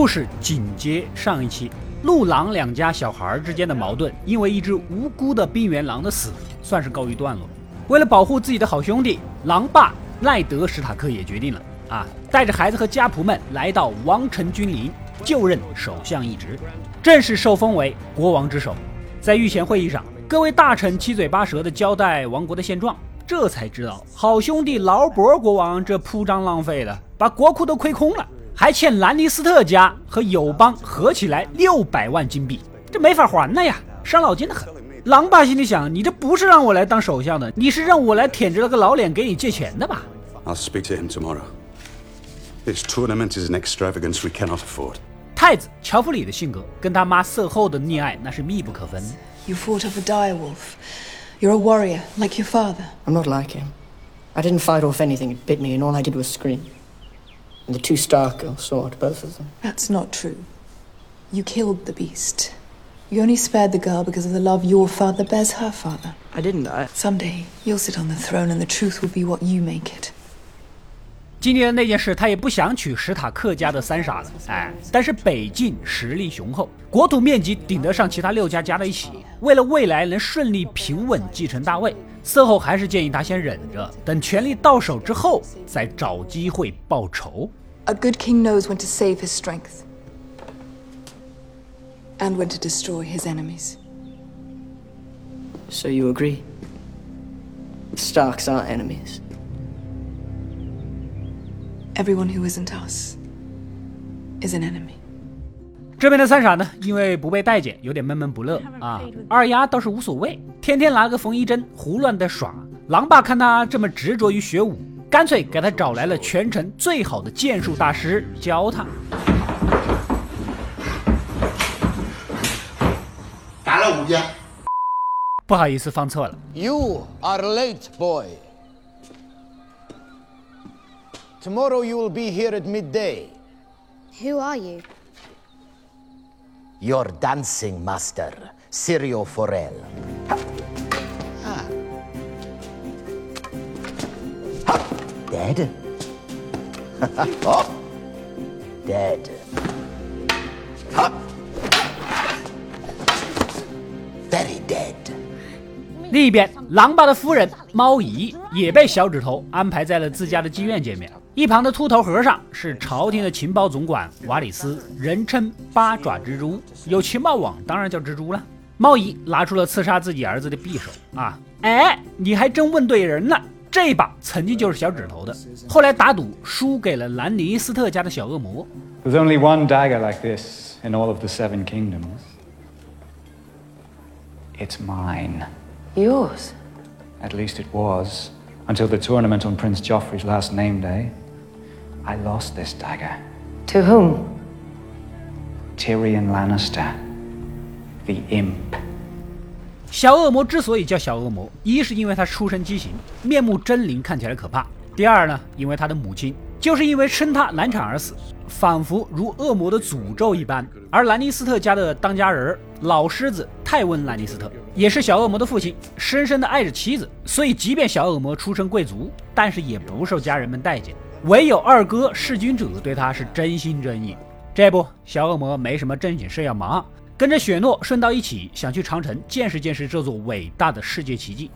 故事紧接上一期，陆狼两家小孩之间的矛盾，因为一只无辜的冰原狼的死，算是告一段落。为了保护自己的好兄弟，狼爸赖德史塔克也决定了啊，带着孩子和家仆们来到王城君临，就任首相一职，正式受封为国王之首。在御前会议上，各位大臣七嘴八舌地交代王国的现状。这才知道，好兄弟劳勃国王这铺张浪费的，把国库都亏空了，还欠兰尼斯特家和友邦合起来六百万金币，这没法还了呀，伤脑筋的很。狼爸心里想，你这不是让我来当首相的，你是让我来舔着了个老脸给你借钱的吧？I'll speak to him tomorrow. This tournament is an extravagance we cannot afford. 太子乔弗里的性格跟他妈色后的溺爱那是密不可分。You fought off a direwolf. You're a warrior, like your father. I'm not like him. I didn't fight off anything. It bit me, and all I did was scream. And the two Stark girls saw it, both of them. That's not true. You killed the beast. You only spared the girl because of the love your father bears her father. I didn't. I... Someday, you'll sit on the throne and the truth will be what you make it. 今天的那件事，他也不想娶史塔克家的三傻子，哎，但是北境实力雄厚，国土面积顶得上其他六家加在一起。为了未来能顺利平稳继承大位，色后还是建议他先忍着，等权力到手之后再找机会报仇。A good king knows when to save his strength and when to destroy his enemies. So you agree? Starks are enemies. Everyone who isn't us is an enemy。这边的三傻呢，因为不被待见，有点闷闷不乐啊。二丫倒是无所谓，天天拿个缝衣针胡乱的耍。狼爸看他这么执着于学武， 干脆给他找来了全城最好的剑术大师教他。打了五遍。不好意思，放错了。You are late, boy. Tomorrow you will be here at midday. Who are you? Your dancing master, Sirio Forel. Dead? oh. Dead. Very dead. 另一边，狼爸的夫人猫姨也被小指头安排在了自家的妓院见面。一旁的秃头和尚是朝廷的情报总管瓦里斯，人称八爪蜘蛛，有情报网当然叫蜘蛛了。猫姨拿出了刺杀自己儿子的匕首啊！哎，你还真问对人了，这把曾经就是小指头的，后来打赌输给了兰尼斯特家的小恶魔。There's only one dagger like this in all of the Seven Kingdoms. It's mine. Yours? At least it was, until the tournament on Prince Joffrey's last name day. I lost this dagger. To whom? Tyrion Lannister, the imp. 小恶魔之所以叫小恶魔，一是因为他出身畸形，面目狰狞，看起来可怕；第二呢，因为他的母亲就是因为生他难产而死，仿佛如恶魔的诅咒一般。而兰尼斯特家的当家人老狮子泰温·兰尼斯特也是小恶魔的父亲，深深的爱着妻子，所以即便小恶魔出身贵族，但是也不受家人们待见。唯有二哥弑君者对他是真心真意。这不，小恶魔没什么正经事要忙，跟着雪诺顺道一起想去长城见识见识这座伟大的世界奇迹。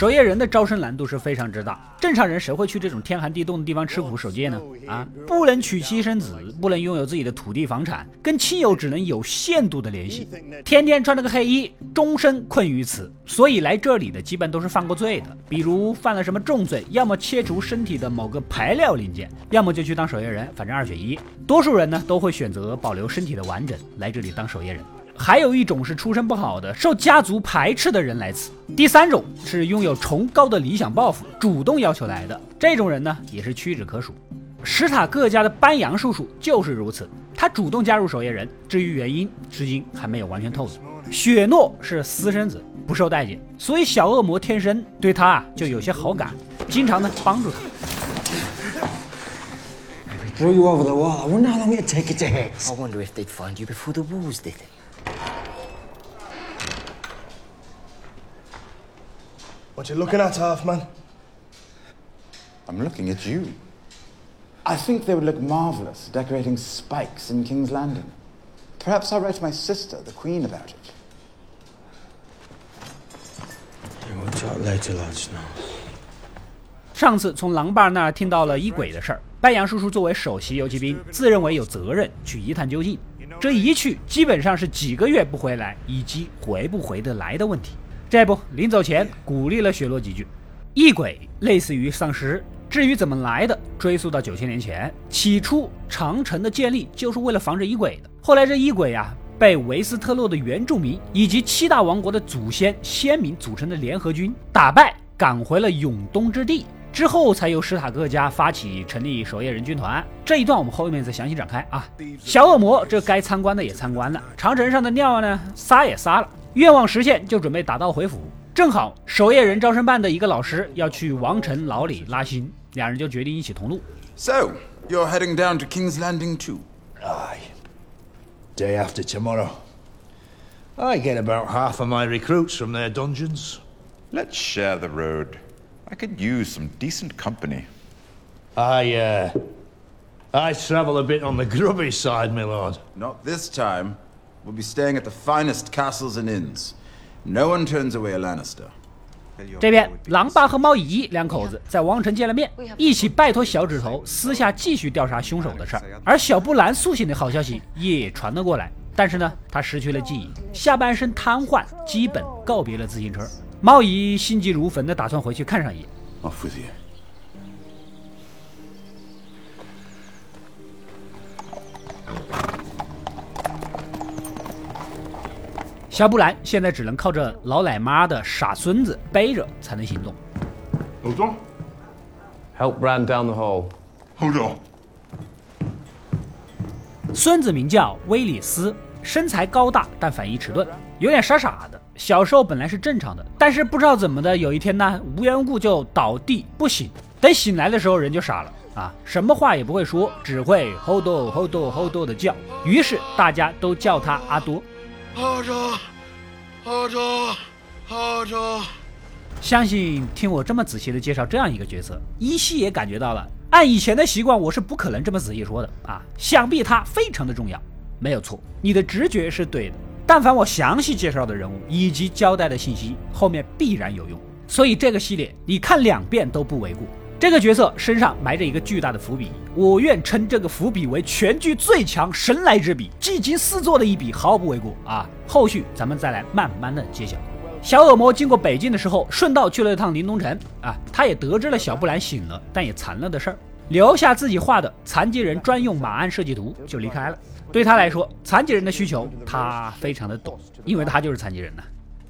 守夜人的招生难度是非常之大，正常人谁会去这种天寒地冻的地方吃苦守戒呢？啊，不能娶妻生子，不能拥有自己的土地房产，跟亲友只能有限度的联系，天天穿着个黑衣，终身困于此。所以来这里的基本都是犯过罪的，比如犯了什么重罪，要么切除身体的某个排料零件，要么就去当守夜人，反正二选一。多数人呢都会选择保留身体的完整来这里当守夜人。还有一种是出身不好的、受家族排斥的人来此。第三种是拥有崇高的理想抱负、主动要求来的。这种人呢，也是屈指可数。史塔克家的班扬叔叔就是如此，他主动加入守夜人。至于原因，至今还没有完全透露。雪诺是私生子，不受待见，所以小恶魔天生对他啊就有些好感，经常呢帮助他。Throw you over the wall. I wonder how long it'd take you to hit. I wonder if they'd find you before the wolves did. What you looking at, Halfman? I'm looking at you. I think they would look marvelous decorating spikes in King's Landing. Perhaps I'll write to my sister, the Queen, about it. We'll talk later, lads, now. 上次从狼爸那儿听到了一鬼的事儿，白杨叔叔作为首席游骑兵，自认为有责任去一探究竟。这一去，基本上是几个月不回来，以及回不回得来的问题。这不，临走前鼓励了雪落几句。异鬼类似于丧尸，至于怎么来的，追溯到九千年前，起初长城的建立就是为了防止异鬼的。后来这异鬼啊，被维斯特洛的原住民以及七大王国的祖先先民组成的联合军打败，赶回了永东之地。之后才由史塔克家发起成立守夜人军团，这一段我们后面再详细展开啊。小恶魔这该参观的也参观了，长城上的尿呢撒也撒了，愿望实现就准备打道回府。正好守夜人招生办的一个老师要去王城牢里拉新，两人就决定一起同路。So, you're heading down to King's Landing too? Aye. Day after tomorrow. I get about half of my recruits from their dungeons. Let's share the road. I could use some decent company. I, uh. I travel a bit on the grubby side, my lord. Not this time. We'll be staying at the finest castles and inns. No one turns away a Lannister. 这边，狼爸和猫姨两口子在王城见了面，一起拜托小指头私下继续调查凶手的事儿。而小布兰苏醒的好消息也传了过来，但是呢，他失去了记忆，下半身瘫痪，基本告别了自行车。猫姨心急如焚的打算回去看上一眼。Off with you. 小布兰现在只能靠着老奶妈的傻孙子背着才能行动。Hold on. Help Bran down the hole. Hold on. 孙子名叫威里斯，身材高大，但反应迟钝，有点傻傻的。小时候本来是正常的，但是不知道怎么的，有一天呢，无缘无故就倒地不醒。等醒来的时候，人就傻了啊，什么话也不会说，只会 hold hold hold 的叫。于是大家都叫他阿多。阿多，阿多，阿多。相信听我这么仔细的介绍这样一个角色，依稀也感觉到了。按以前的习惯，我是不可能这么仔细说的啊！想必他非常的重要，没有错，你的直觉是对的。但凡我详细介绍的人物以及交代的信息，后面必然有用。所以这个系列你看两遍都不为过。这个角色身上埋着一个巨大的伏笔，我愿称这个伏笔为全剧最强神来之笔，技惊四座的一笔，毫不为过啊！后续咱们再来慢慢的揭晓。小恶魔经过北境的时候，顺道去了一趟临冬城啊，他也得知了小布兰醒了但也残了的事儿，留下自己画的残疾人专用马鞍设计图就离开了。对他来说，残疾人的需求他非常的懂，因为他就是残疾人呐。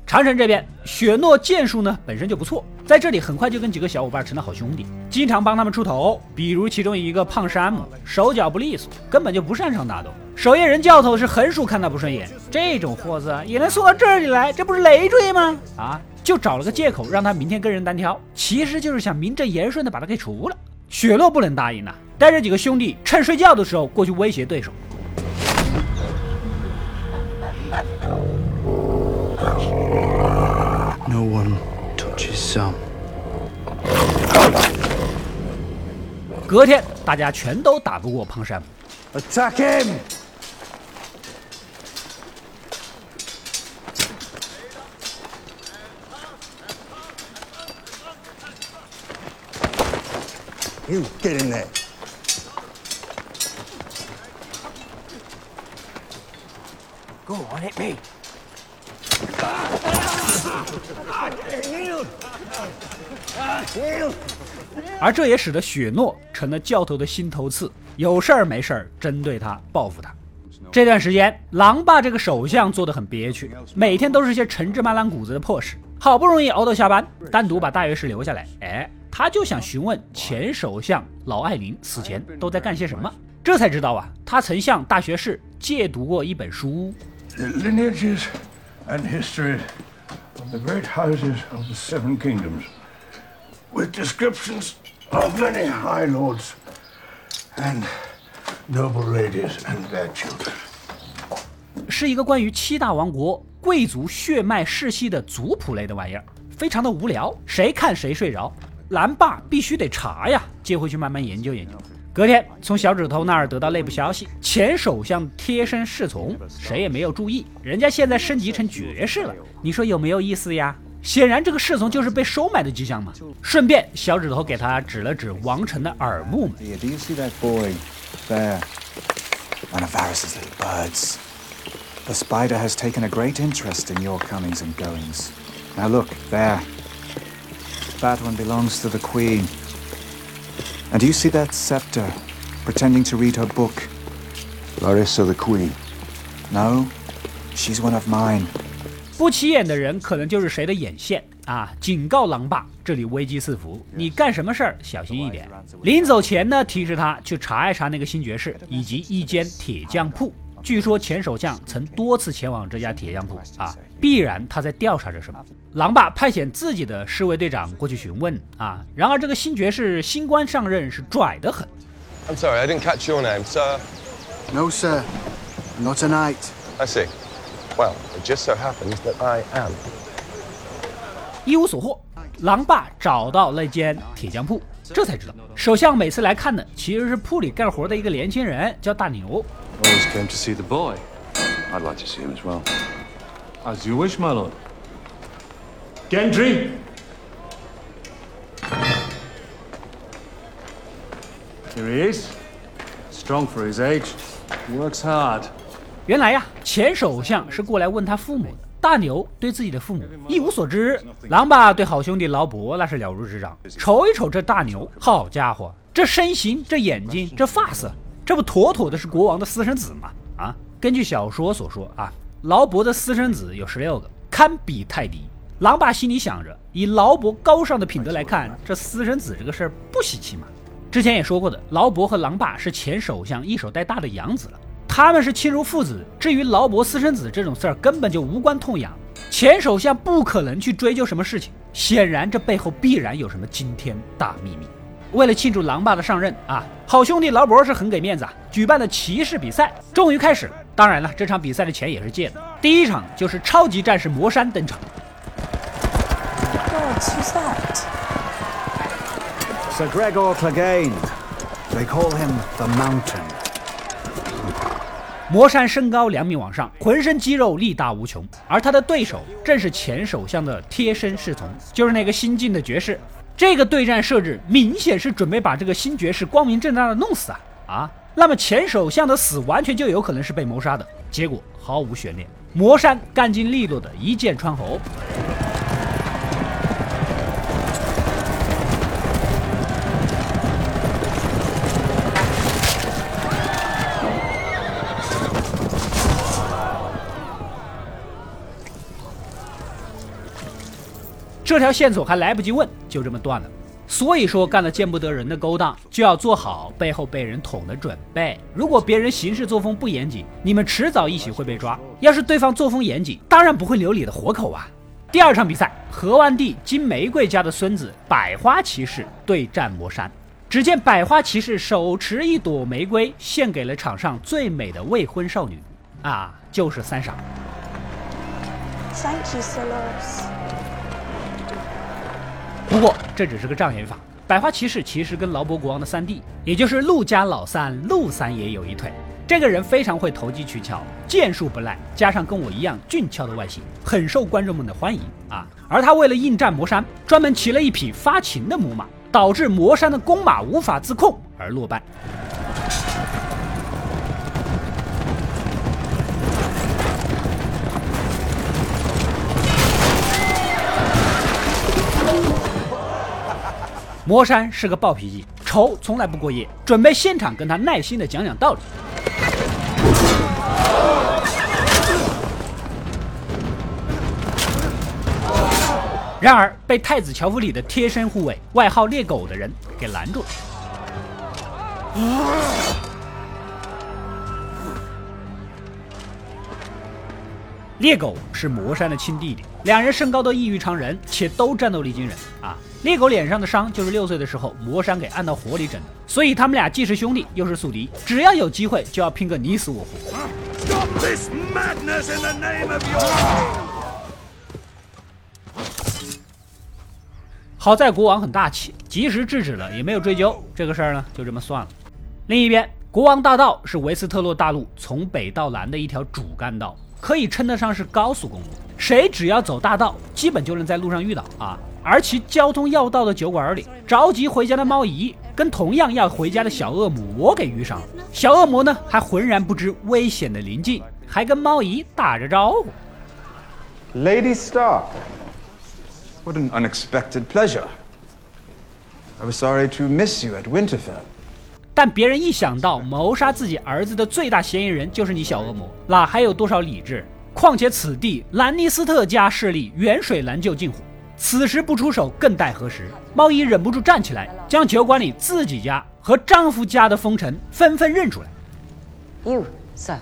长城这边，雪诺剑术呢本身就不错，在这里很快就跟几个小伙伴成了好兄弟，经常帮他们出头。比如其中一个胖山姆，手脚不利索，根本就不擅长打斗。守夜人教头是横竖看他不顺眼，这种货色也能送到这里来，这不是累赘吗？啊，就找了个借口让他明天跟人单挑，其实就是想名正言顺的把他给除了。雪诺不能答应呐、带着几个兄弟趁睡觉的时候过去威胁对手。No one touches Sam. 隔天，大家全都打不过胖山姆。 Attack him! You get in there. 而这也使得雪诺成了教头的心头刺，有事儿没事儿针对他报复他。这段时间，狼爸这个首相做的很憋屈，每天都是些陈芝麻烂谷子的破事。好不容易熬到下班，单独把大学士留下来，哎，他就想询问前首相老艾琳死前都在干些什么。这才知道啊，他曾向大学士借读过一本书。The lineages and history of the great houses of the Seven Kingdoms, with descriptions of many high lords and noble ladies and their children. 是一个关于七大王国贵族血脉世系的族谱类的玩意儿，非常的无聊，谁看谁睡着。蓝爸必须得查呀，接回去慢慢研究研究。隔天从小指头那儿得到内部消息，前首相贴身侍从，谁也没有注意，人家现在升级成爵士了，你说有没有意思呀？显然这个侍从就是被收买的迹象嘛。顺便，小指头给他指了指王城的耳目们。Here, do you see that boy there? One of Varys's little birds. The spider has taken a great interest in your comings and goings. Now look, there. That one belongs to the Queen. And do you see that scepter, pretending to read her book? Larissa the Queen. No, she's one of mine. 不起眼的人可能就是谁的眼线啊！警告狼爸，这里危机四伏，你干什么事儿小心一点。临走前呢，提示他去查一查那个新爵士以及一间铁匠铺。据说前首相曾多次前往这家铁匠铺啊，必然他在调查着什么。狼爸派遣自己的侍卫队长过去询问啊，然而这个新爵士新官上任是拽得很。I'm sorry, I didn't catch your name, sir. No, sir. Not tonight. I see. Well, it just so happens that I am. 一无所获，狼爸找到那间铁匠铺，这才知道首相每次来看的其实是铺里干活的一个年轻人，叫大牛。Always came to see the boy. I'd like to see him as well. As you wish, my lord. Gendry! Here he is. Strong for his age. Works hard. 原来呀，前首相是过来问他父母的。大牛对自己的父母一无所知，狼爸对好兄弟劳勃那是了如指掌。瞅一瞅这大牛，好家伙，这身形、这眼睛、这发色，这不妥妥的是国王的私生子吗？啊，根据小说所说啊，劳勃的私生子有十六个，堪比泰迪。狼爸心里想着，以劳勃高尚的品德来看，这私生子这个事儿不稀奇嘛。之前也说过的，劳勃和狼爸是前首相一手带大的养子了。他们是亲如父子，至于劳勃私生子这种事儿，根本就无关痛痒。前首相不可能去追究什么事情，显然这背后必然有什么惊天大秘密。为了庆祝狼爸的上任啊，好兄弟劳勃是很给面子啊，举办的骑士比赛终于开始了。当然了，这场比赛的钱也是借的。第一场就是超级战士魔山登场。God, who's that? Sir Gregor Clegane. They call him the Mountain. 魔山身高两米往上，浑身肌肉力大无穷，而他的对手正是前首相的贴身侍从，就是那个新晋的爵士。这个对战设置明显是准备把这个新爵士光明正大的弄死啊啊！那么前首相的死完全就有可能是被谋杀的，结果毫无悬念，魔山干净利落的一剑穿喉。这条线索还来不及问，就这么断了。所以说，干了见不得人的勾当，就要做好背后被人捅的准备。如果别人行事作风不严谨，你们迟早一起会被抓；要是对方作风严谨，当然不会留你的活口啊。第二场比赛，河湾地金玫瑰家的孙子百花骑士对战魔山。只见百花骑士手持一朵玫瑰，献给了场上最美的未婚少女，啊，就是三傻。Thank you, Solos. 不过这只是个障眼法，百花骑士其实跟劳勃国王的三弟，也就是陆家老三陆三爷有一腿。这个人非常会投机取巧，剑术不赖，加上跟我一样俊俏的外形，很受观众们的欢迎啊。而他为了应战魔山，专门骑了一匹发情的母马，导致魔山的公马无法自控而落败。魔山是个暴脾气，仇从来不过夜，准备现场跟他耐心的讲讲道理。然而被太子乔弗里的贴身护卫，外号猎狗的人给拦住了。猎狗是魔山的亲弟弟，两人身高都异于常人，且都战斗力惊人啊！猎狗脸上的伤就是六岁的时候魔山给按到火里整的，所以他们俩既是兄弟又是宿敌，只要有机会就要拼个你死我活。Stop this madness in the name of your... 好在国王很大气，及时制止了，也没有追究这个事儿呢，就这么算了。另一边，国王大道是维斯特洛大陆从北到南的一条主干道，可以称得上是高速公路。谁只要走大道，基本就能在路上遇到啊。而其交通要道的酒馆里，着急回家的猫姨跟同样要回家的小恶魔给遇上了。小恶魔呢，还浑然不知危险的临近，还跟猫姨打着招呼。Lady Stark, what an unexpected pleasure. I was sorry to miss you at Winterfell. 但别人一想到谋杀自己儿子的最大嫌疑人就是你小恶魔，哪还有多少理智？况且此地兰尼斯特家势力远水难救近火。此时不出手更待何时？猫姨忍不住站起来，将酒馆里自己家和丈夫家的风尘纷纷认出来。You, sir,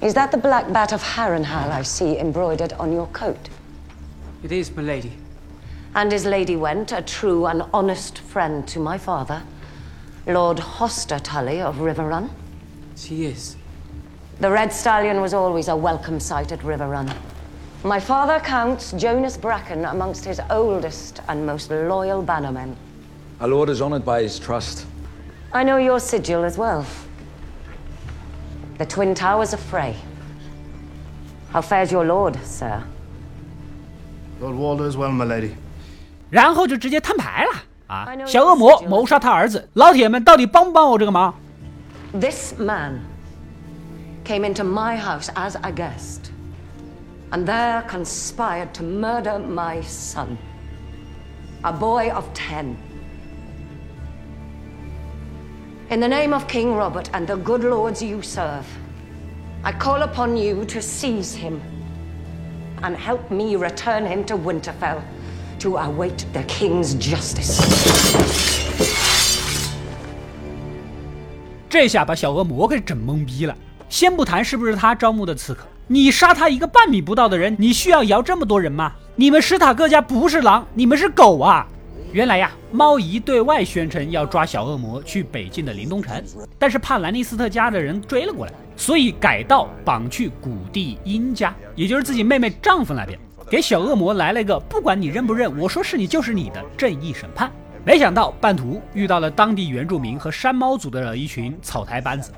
is that the black bat of Harrenhal I see embroidered on your coat? It is, my lady. And is Lady Went a true and honest friend to my father, Lord Hoster Tully of Riverrun? She is. The Red Stallion was always a welcome sight at Riverrun. My father counts Jonas Bracken amongst his oldest and most loyal bannermen. Our lord is honored by his trust. I know your sigil as well. The Twin Towers of Frey. How fares your lord, sir? Lord Walder as well, my lady. 然后就直接摊牌了啊！小恶魔谋杀他儿子，老铁们到底帮不帮我这个忙？This man came into my house as a guest, and there conspired to murder my son, a boy of ten. In the name of King Robert and the good lords you serve, I call upon you to seize him and help me return him to Winterfell to await the king's justice. 这下把小恶魔给整懵逼了。 先不谈是不是他招募的刺客，你杀他一个半米不到的人，你需要摇这么多人吗？你们史塔克家不是狼，你们是狗啊！原来呀，猫姨对外宣称要抓小恶魔去北境的林东城，但是怕兰尼斯特家的人追了过来，所以改道绑去古地英家，也就是自己妹妹丈夫那边，给小恶魔来了一个不管你认不认，我说是你就是你的正义审判。没想到半途遇到了当地原住民和山猫族的一群草台班子。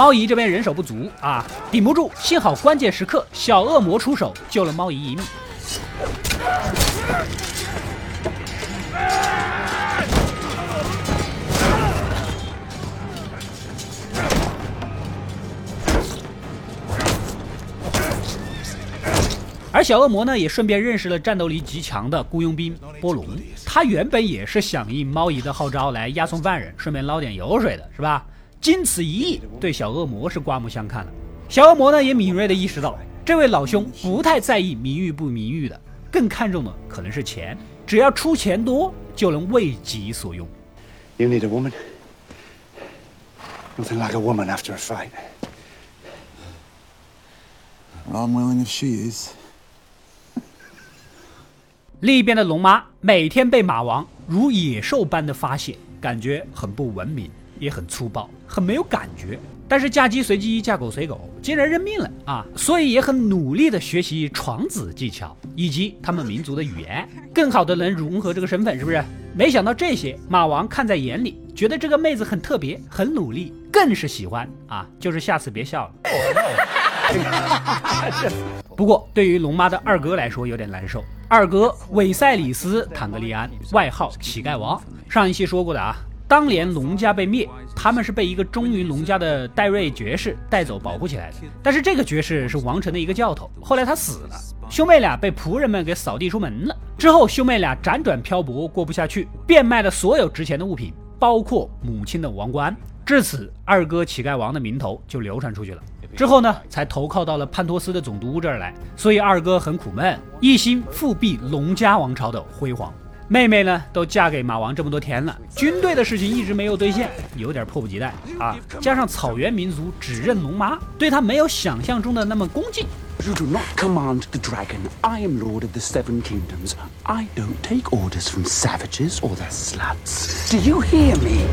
猫姨这边人手不足啊，顶不住。幸好关键时刻小恶魔出手救了猫姨一命。而小恶魔呢，也顺便认识了战斗力极强的雇佣兵波隆。他原本也是响应猫姨的号召来押送犯人，顺便捞点油水的，是吧？经此一役，对小恶魔是刮目相看了。小恶魔呢，也敏锐地意识到，这位老兄不太在意名誉不名誉的，更看重的可能是钱。只要出钱多，就能为己所用。You need a woman. Nothing like a woman after a fight. I'm willing if she is. 另一边的龙妈每天被马王如野兽般的发泄，感觉很不文明。也很粗暴，很没有感觉。但是嫁鸡随鸡，嫁狗随狗，竟然认命了啊，所以也很努力的学习床子技巧以及他们民族的语言，更好的能融合这个身份，是不是？没想到这些马王看在眼里，觉得这个妹子很特别，很努力，更是喜欢啊。就是下次别笑了。不过对于龙妈的二哥来说有点难受。二哥韦塞里斯·坦格利安，外号乞丐王，上一期说过的啊。当年龙家被灭，他们是被一个忠于龙家的戴瑞爵士带走保护起来的。但是这个爵士是王城的一个教头，后来他死了，兄妹俩被仆人们给扫地出门了。之后兄妹俩辗转漂泊，过不下去，变卖了所有值钱的物品，包括母亲的王冠。至此，二哥乞丐王的名头就流传出去了。之后呢，才投靠到了潘托斯的总督这儿来。所以二哥很苦闷，一心复辟龙家王朝的辉煌。妹妹呢，都嫁给马王这么多天了，军队的事情一直没有兑现，有点迫不及待啊。加上草原民族只认龙妈，对她没有想象中的那么恭敬，You do not command the dragon. I am lord of the seven kingdoms. I don't take orders from savages or their sluts. Do you hear me?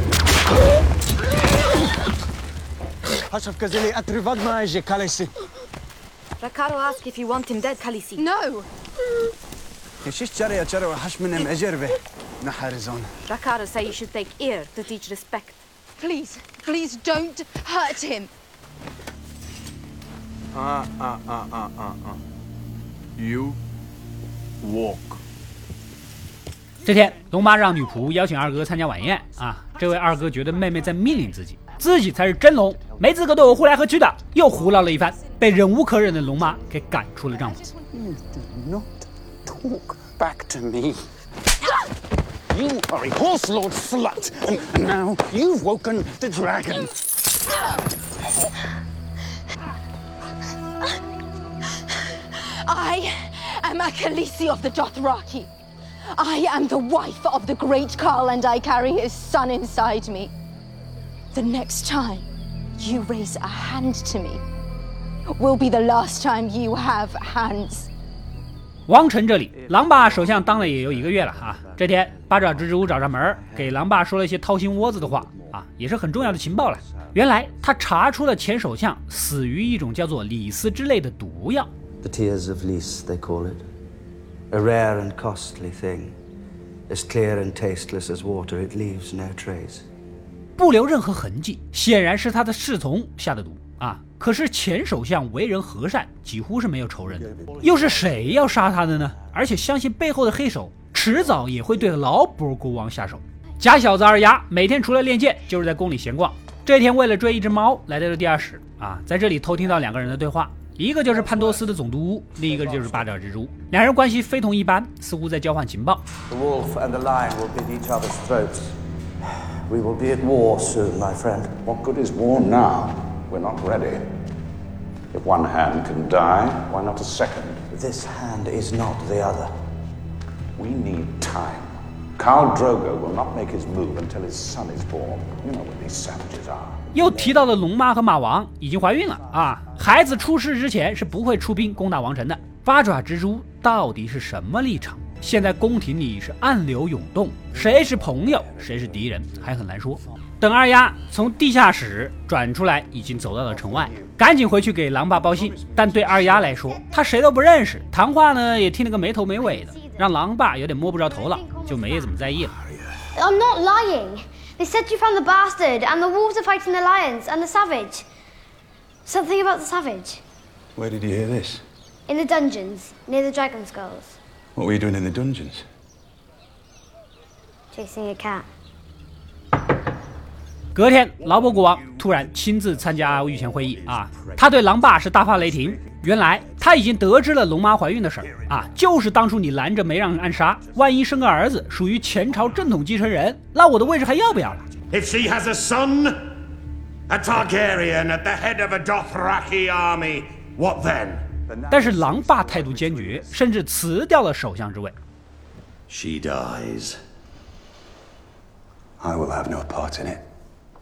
Rakaro asked if you want him dead, Khaleesi. No! Naharizon. Rakaro say you should take ear to teach respect. Please, please don't hurt him. Uh, uh, uh, uh, uh, uh. You walk. 这天，龙妈让女仆邀请二哥参加晚宴啊。这位二哥觉得妹妹在命令自己，自己才是真龙，没资格对我呼来喝去的，又胡闹了一番，被忍无可忍的龙妈给赶出了帐篷。You do not talk back to me. You are a horse lord slut, and now you've woken the dragon. I am a Khaleesi of the Dothraki. I am the wife of the great Carl, and I carry his son inside me. The next time you raise a hand to me will be the last time you have hands. 王城这里，狼爸首相当了也有一个月了啊。这天，八爪蜘蛛找上门，给狼爸说了一些掏心窝子的话啊，也是很重要的情报了。原来他查出了前首相死于一种叫做李斯之类的毒药。The tears of Lys, they call it. A rare and costly thing. As clear and tasteless as water, it leaves no trace. 不留任何痕迹，显然是他的侍从下的毒啊！可是前首相为人和善，几乎是没有仇人的，又是谁要杀他的呢？而且相信背后的黑手迟早也会对劳勃国王下手。假小子二丫每天除了练剑，就是在宫里闲逛。这天为了追一只猫，来到了地下室啊，在这里偷听到两个人的对话，一个就是潘多斯的总督屋，另一个就是八爪蜘蛛，两人关系非同一般，似乎在交换情报。The We're not ready. If one hand can die, why not a second? This hand is not the other. We need time. Khal Drogo will not make his move until his son is born. You know what these savages are. 又提到了龙妈和马王已经怀孕了啊，孩子出世之前是不会出兵攻打王城的。八爪蜘蛛到底是什么立场？现在宫廷里是暗流涌动，谁是朋友，谁是敌人，还很难说。等二丫从地下室转出来，已经走到了城外，赶紧回去给狼爸报信。但对二丫来说，她谁都不认识，谈话呢也听了个没头没尾的，让狼爸有点摸不着头脑，就没怎么在意了。I'm not lying. They said you found the bastard, and the wolves are fighting the lions and the savage. Something about the savage. Where did you hear this? In the dungeons, near the dragon skulls. What were you doing in the dungeons? Chasing a cat. 隔天，劳勃国王突然亲自参加御前会议啊，他对狼爸是大发雷霆。原来他已经得知了龙妈怀孕的事儿啊，就是当初你拦着没让人暗杀，万一生个儿子，属于前朝正统继承人，那我的位置还要不要了？If she has a son, a Targaryen at the head of a Dothraki army, what then? 但是狼爸态度坚决，甚至辞掉了首相之位。She dies. I will have no part in it.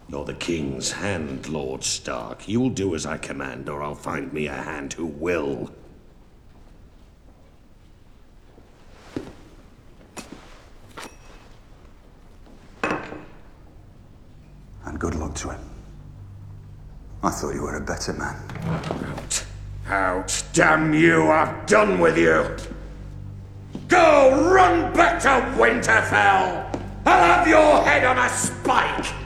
You're the king's hand, Lord Stark. You'll do as I command, or I'll find me a hand who will. And good luck to him. I thought you were a better man. Out. Out. Damn you, I've done with you. Go run back to Winterfell. I'll have your head on a spike.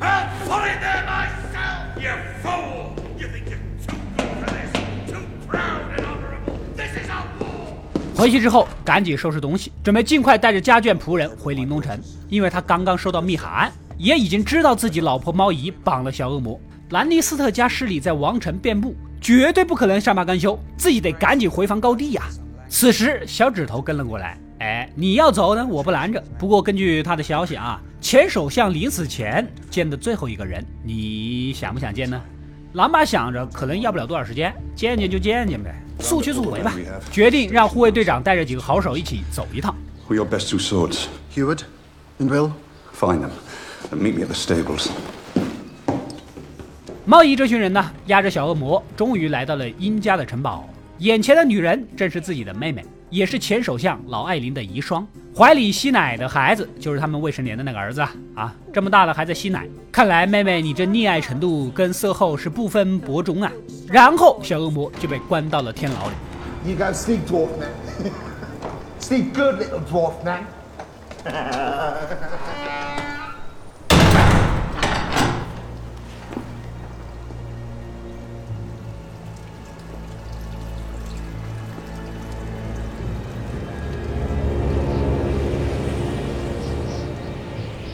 I'll put it there myself, you fool! You think you're too good for this? Too proud and honorable? This is a war! 回去之后，赶紧收拾东西，准备尽快带着家眷仆人回临东城，因为他刚刚收到密函，也已经知道自己老婆猫姨绑了小恶魔。兰尼斯特家势力在王城遍布，绝对不可能善罢甘休，自己得赶紧回防高地呀、此时，小指头跟了过来。哎，你要走呢，我不拦着。不过根据他的消息啊，前首相临死前见的最后一个人，你想不想见呢？狼爸想着，可能要不了多少时间，见见就见见呗，速去速回吧。决定让护卫队长带着几个好手一起走一趟。Who are your best two swords? Heward and Will? Find them and meet me at the stables. 猫姨这群人呢，押着小恶魔，终于来到了殷家的城堡。眼前的女人正是自己的妹妹，也是前首相老艾琳的遗孀。怀里吸奶的孩子就是他们未成年的那个儿子啊！这么大了还在吸奶，看来妹妹你这溺爱程度跟色后是不分伯仲啊！然后小恶魔就被关到了天牢里。You go sleep, dwarf man. sleep good, little dwarf man.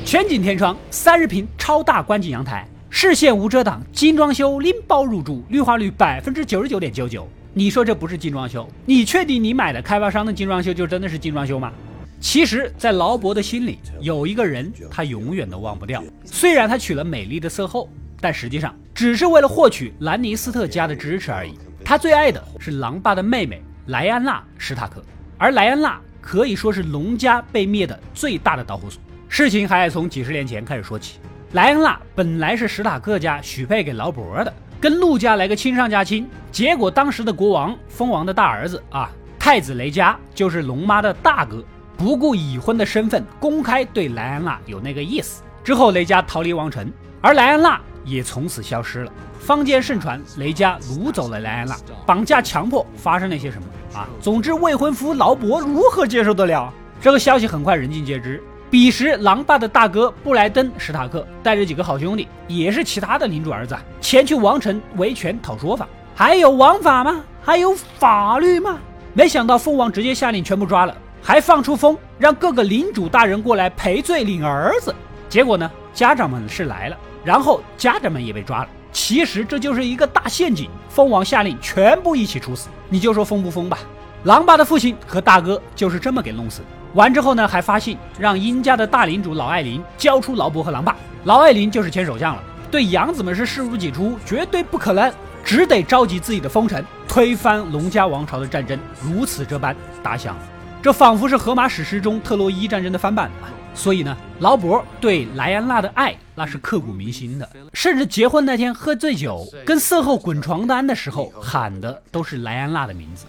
全景天窗，三十平超大观景阳台，视线无遮挡，精装修，拎包入住，绿化率百分之九十九点九九。你说这不是精装修？你确定你买的开发商的精装修就真的是精装修吗？其实，在劳勃的心里有一个人，他永远都忘不掉。虽然他娶了美丽的色后，但实际上只是为了获取兰尼斯特家的支持而已。他最爱的是狼爸的妹妹莱安娜·史塔克，而莱安娜可以说是龙家被灭的最大的导火索。事情还得从几十年前开始说起。莱恩娜本来是史塔克家许配给劳勃的，跟陆家来个亲上加亲。结果当时的国王蜂王的大儿子啊，太子雷加就是龙妈的大哥，不顾已婚的身份，公开对莱安娜有那个意思。之后雷加逃离王城，而莱安娜也从此消失了。坊间盛传雷加掳走了莱安娜，绑架强迫，发生了些什么啊？总之未婚夫劳勃如何接受得了？这个消息很快人尽皆知。彼时，狼爸的大哥布莱登·史塔克带着几个好兄弟，也是其他的领主儿子，前去王城维权讨说法。还有王法吗？还有法律吗？没想到蜂王直接下令全部抓了，还放出风，让各个领主大人过来赔罪领儿子。结果呢，家长们是来了，然后家长们也被抓了。其实这就是一个大陷阱，蜂王下令全部一起处死。你就说疯不疯吧？狼爸的父亲和大哥就是这么给弄死的。完之后呢，还发信让殷家的大领主老艾琳交出劳勃和狼爸。老艾琳就是前首相了，对养子们是视如己出，绝对不可能，只得召集自己的封臣，推翻龙家王朝的战争，如此这般打响。这仿佛是荷马史诗中特洛伊战争的翻版啊！所以呢，劳勃对莱安娜的爱那是刻骨铭心的，甚至结婚那天喝醉酒跟色后滚床单的时候喊的都是莱安娜的名字。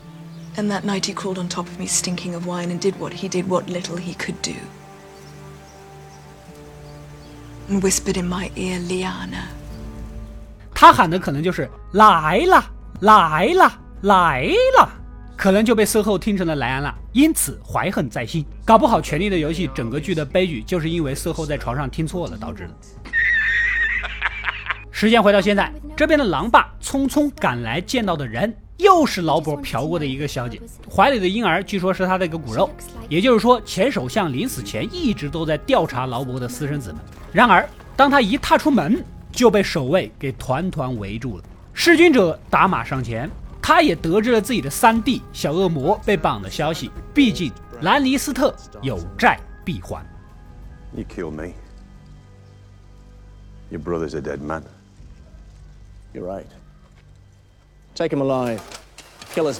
And that night he crawled on top of me, stinking of wine, and did what he did, what little he could do. And whispered in my ear, Liana. 他喊的可能就是来了，来了，来了，可能就被色后听成了莱安娜，因此怀恨在心。搞不好《权力的游戏》整个剧的悲剧就是因为色后在床上听错了导致的。时间回到现在，这边的狼爸匆匆赶来见到的人。又是劳勃嫖过的一个小姐，怀里的婴儿据说是他的一个骨肉，也就是说前首相临死前一直都在调查劳勃的私生子们。然而，当他一踏出门，就被守卫给团团围住了。弑君者打马上前，他也得知了自己的三弟小恶魔被绑的消息。毕竟兰尼斯特有债必还。You kill me. Your brother's a dead man. You're right. Take him alive. Kill his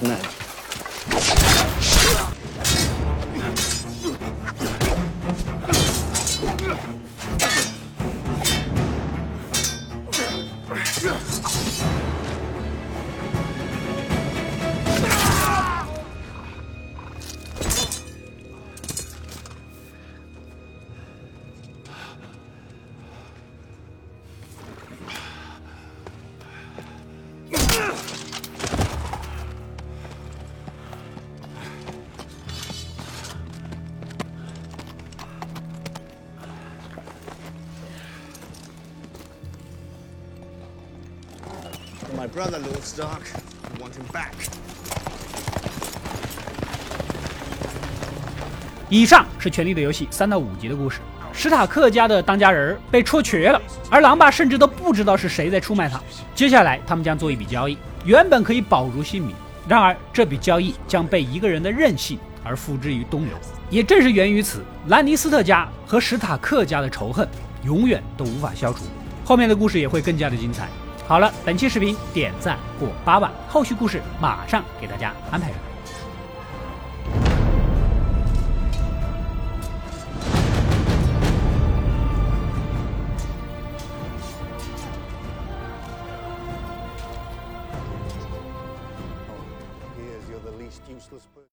brother, Lord Stark. I want him back. 以上是《权力的游戏》三到五集的故事。史塔克家的当家人被戳瘸了，而狼爸甚至都不知道是谁在出卖他。接下来，他们将做一笔交易，原本可以保住性命，然而这笔交易将被一个人的任性而付之于东流。也正是源于此，兰尼斯特家和史塔克家的仇恨永远都无法消除。后面的故事也会更加的精彩。好了，本期视频点赞过八万，后续故事马上给大家安排上。